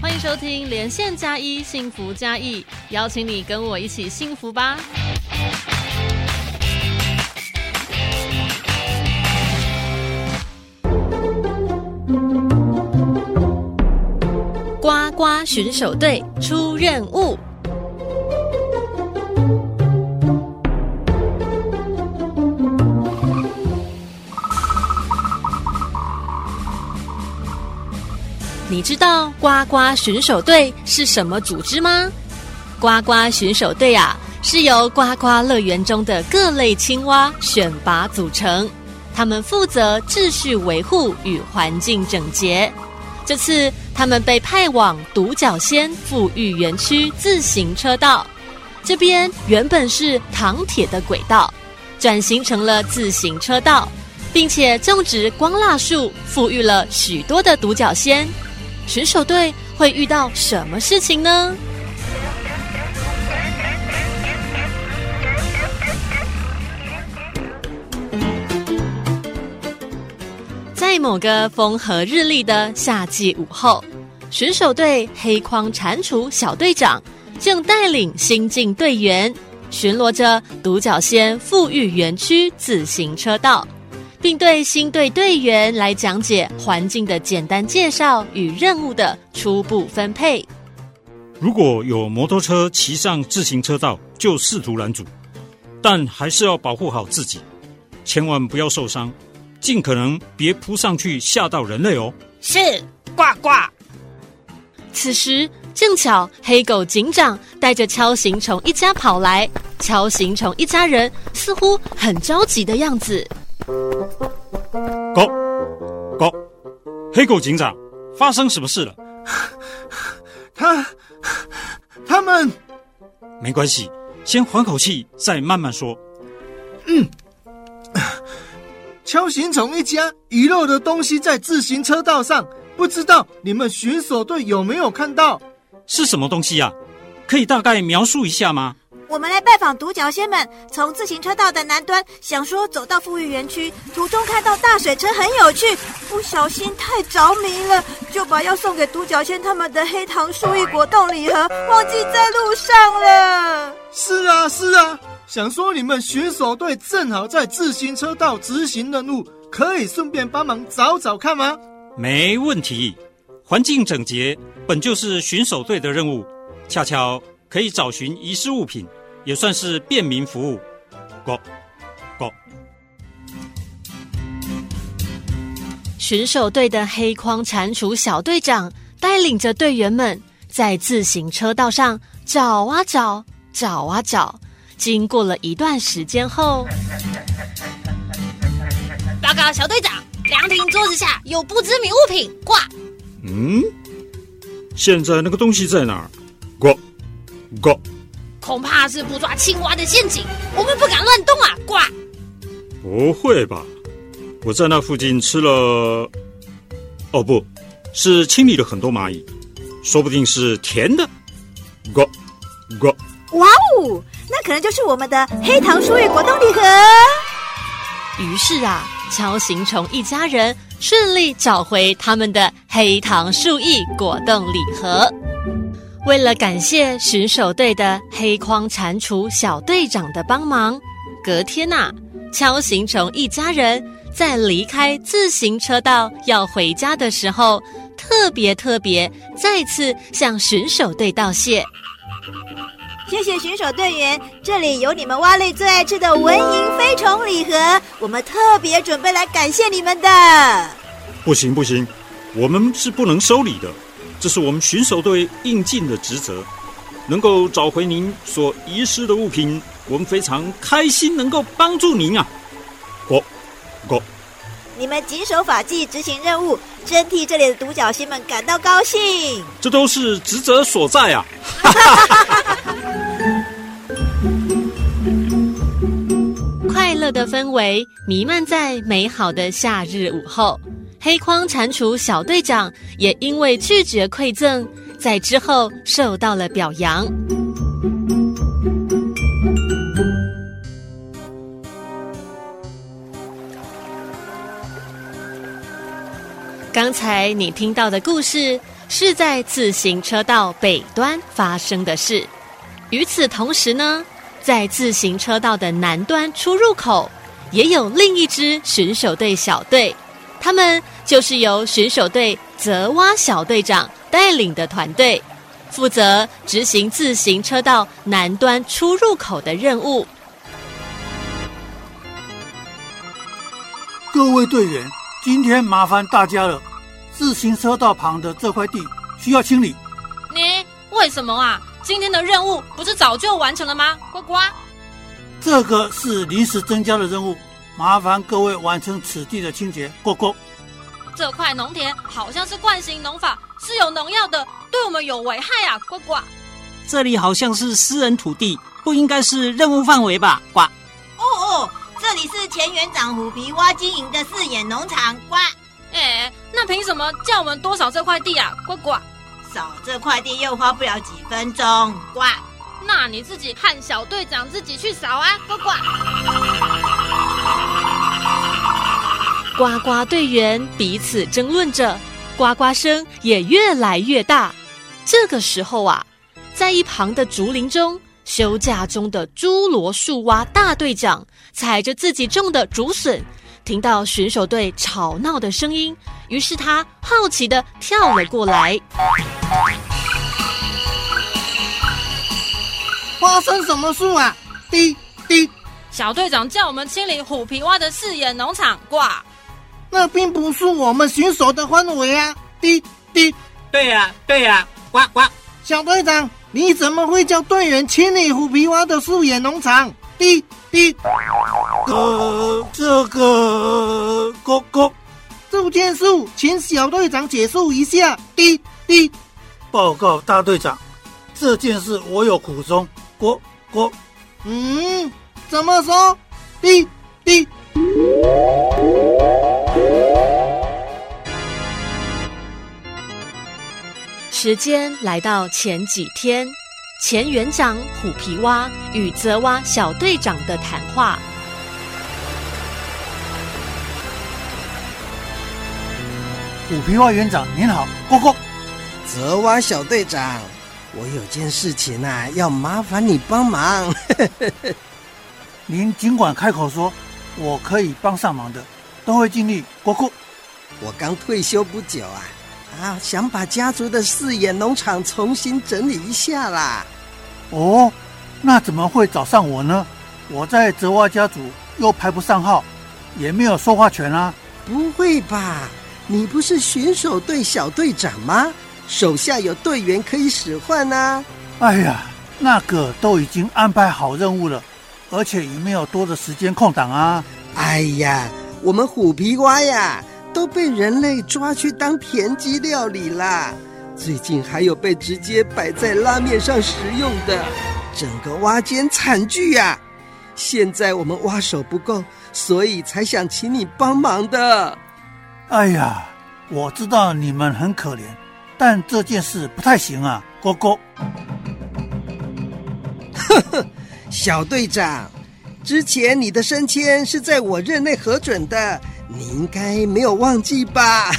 欢迎收听连线加一幸福加一，邀请你跟我一起幸福吧。呱呱巡守队出任务。你知道呱呱巡守队是什么组织吗？呱呱巡守队啊，是由呱呱乐园中的各类青蛙选拔组成，他们负责秩序维护与环境整洁。这次他们被派往独角仙富裕园区自行车道，这边原本是糖铁的轨道，转型成了自行车道，并且种植光蜡树，富裕了许多的独角仙。巡守队会遇到什么事情呢？在某个风和日丽的夏季午后，巡守队黑框蟾蜍小队长正带领新进队员巡逻着独角仙富裕园区自行车道。并对新队队员来讲解环境的简单介绍与任务的初步分配。如果有摩托车骑上自行车道，就试图拦阻，但还是要保护好自己，千万不要受伤，尽可能别扑上去吓到人类哦。是，呱呱。此时正巧黑狗警长带着锹形虫一家跑来，锹形虫一家人似乎很着急的样子。黑狗警长，发生什么事了？他，他们，没关系，先缓口气，再慢慢说。嗯，锹形虫一家遗漏的东西在自行车道上，不知道你们巡守队有没有看到？是什么东西呀？可以大概描述一下吗？我们来拜访独角仙们，从自行车道的南端，想说走到富裕园区，途中看到大水车很有趣，不小心太着迷了，就把要送给独角仙他们的黑糖树叶果冻礼盒忘记在路上了。是啊，是啊，想说你们巡守队正好在自行车道执行任务，可以顺便帮忙找找看吗？没问题，环境整洁本就是巡守队的任务，恰巧可以找寻遗失物品。也算是便民服务，Go Go。巡守队的黑框蟾蜍小队长带领着队员们在自行车道上找啊找，找啊找。经过了一段时间后，报告小队长，凉亭桌子下有不知名物品挂。嗯，现在那个东西在哪儿？Go Go。恐怕是捕抓青蛙的陷阱，我们不敢乱动啊！呱，不会吧？我在那附近吃了，哦，不是清理了很多蚂蚁，说不定是甜的。呱呱！哇哦，那可能就是我们的黑糖树叶果冻礼盒。于是啊，锹形虫一家人顺利找回他们的黑糖树叶果冻礼盒。为了感谢巡守队的黑框蟾蜍小队长的帮忙，隔天呐，敲行虫一家人在离开自行车道要回家的时候，特别特别再次向巡守队道谢。谢谢巡守队员，这里有你们蛙类最爱吃的蚊蝇飞虫礼盒，我们特别准备来感谢你们的。不行不行，我们是不能收礼的。这是我们巡守队应尽的职责，能够找回您所遗失的物品，我们非常开心能够帮助您啊！过，过，你们谨守法纪，执行任务，真替这里的独角仙们感到高兴。这都是职责所在啊！快乐的氛围弥漫在美好的夏日午后。黑框蟾蜍小队长也因为拒绝馈赠，在之后受到了表扬。刚才你听到的故事，是在自行车道北端发生的事。与此同时呢，在自行车道的南端出入口，也有另一支巡守队小队，他们就是由巡守队泽蛙小队长带领的团队，负责执行自行车道南端出入口的任务。各位队员，今天麻烦大家了，自行车道旁的这块地需要清理。你为什么啊？今天的任务不是早就完成了吗？呱呱，这个是临时增加的任务，麻烦各位完成此地的清洁。呱呱，这块农田好像是惯性农法，是有农药的，对我们有危害啊！呱呱，这里好像是私人土地，不应该是任务范围吧？呱，哦哦，这里是前园长虎皮蛙经营的四眼农场。呱，哎，那凭什么叫我们多少这块地啊？呱呱。扫这块地又花不了几分钟，呱！那你自己和小队长自己去扫啊，呱呱！呱呱队员彼此争论着，呱呱声也越来越大。这个时候啊，在一旁的竹林中休假中的侏罗树蛙大队长踩着自己种的竹笋，听到选手队吵闹的声音。于是他好奇的跳了过来。发生什么事啊？滴滴，小队长叫我们清理虎皮蛙的四眼农场。挂，那并不是我们巡守的范围啊！滴滴，对呀对呀，呱呱。小队长，你怎么会叫队员清理虎皮蛙的素眼农场？滴滴，呃，这个，咕咕。这件事，请小队长解释一下。滴滴，报告大队长，这件事我有苦衷。过过，嗯，怎么说？滴滴。时间来到前几天，前园长虎皮蛙与泽蛙小队长的谈话。虎皮蛙园长您好，过过。泽蛙小队长，我有件事情啊，要麻烦你帮忙。您尽管开口说，我可以帮上忙的，都会尽力。过过。我刚退休不久啊，啊，想把家族的四眼农场重新整理一下啦。哦，那怎么会找上我呢？我在泽蛙家族又排不上号，也没有说话权啊。不会吧？你不是巡守队小队长吗？手下有队员可以使唤啊。哎呀，那个都已经安排好任务了，而且也没有多的时间空档啊。哎呀，我们虎皮蛙呀，都被人类抓去当田鸡料理啦。最近还有被直接摆在拉面上食用的，整个挖间惨剧呀。现在我们挖手不够，所以才想请你帮忙的。哎呀，我知道你们很可怜，但这件事不太行啊，哥哥。呵呵，小队长，之前你的升迁是在我任内核准的，你应该没有忘记吧？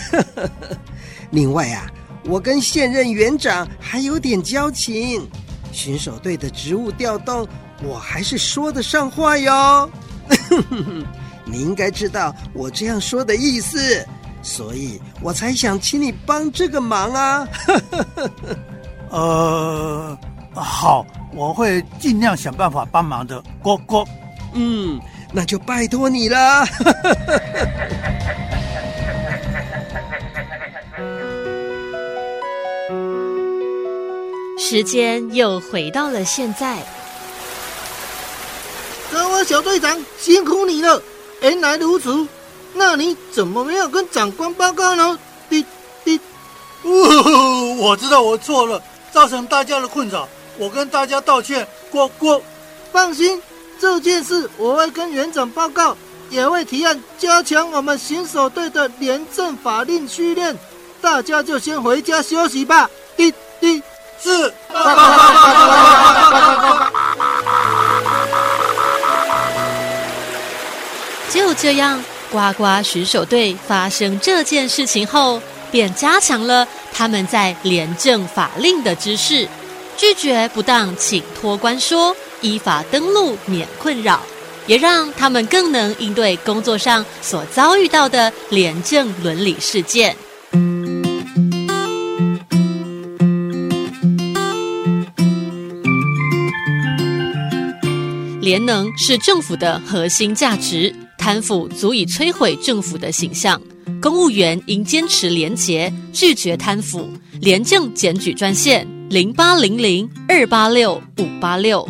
另外啊，我跟现任园长还有点交情，巡守队的职务调动，我还是说得上话哟。你应该知道我这样说的意思。所以我才想请你帮这个忙啊！呃，好，我会尽量想办法帮忙的，哥哥。嗯，那就拜托你了。时间又回到了现在。泽蛙小队长，辛苦你了，原来如此。那你怎么没有跟长官报告呢？滴滴，哦，我知道我错了，造成大家的困扰，我跟大家道歉。过过，放心，这件事我会跟园长报告，也会提案加强我们巡守队的廉政法令训练。大家就先回家休息吧。滴滴，是。就这样。呱呱巡守队发生这件事情后，便加强了他们在廉政法令的知识，拒绝不当请托官说，依法登录免困扰，也让他们更能应对工作上所遭遇到的廉政伦理事件。廉能是政府的核心价值，贪腐足以摧毁政府的形象。公务员应坚持廉洁，拒绝贪腐。廉政检举专线：零八零零二八六五八六。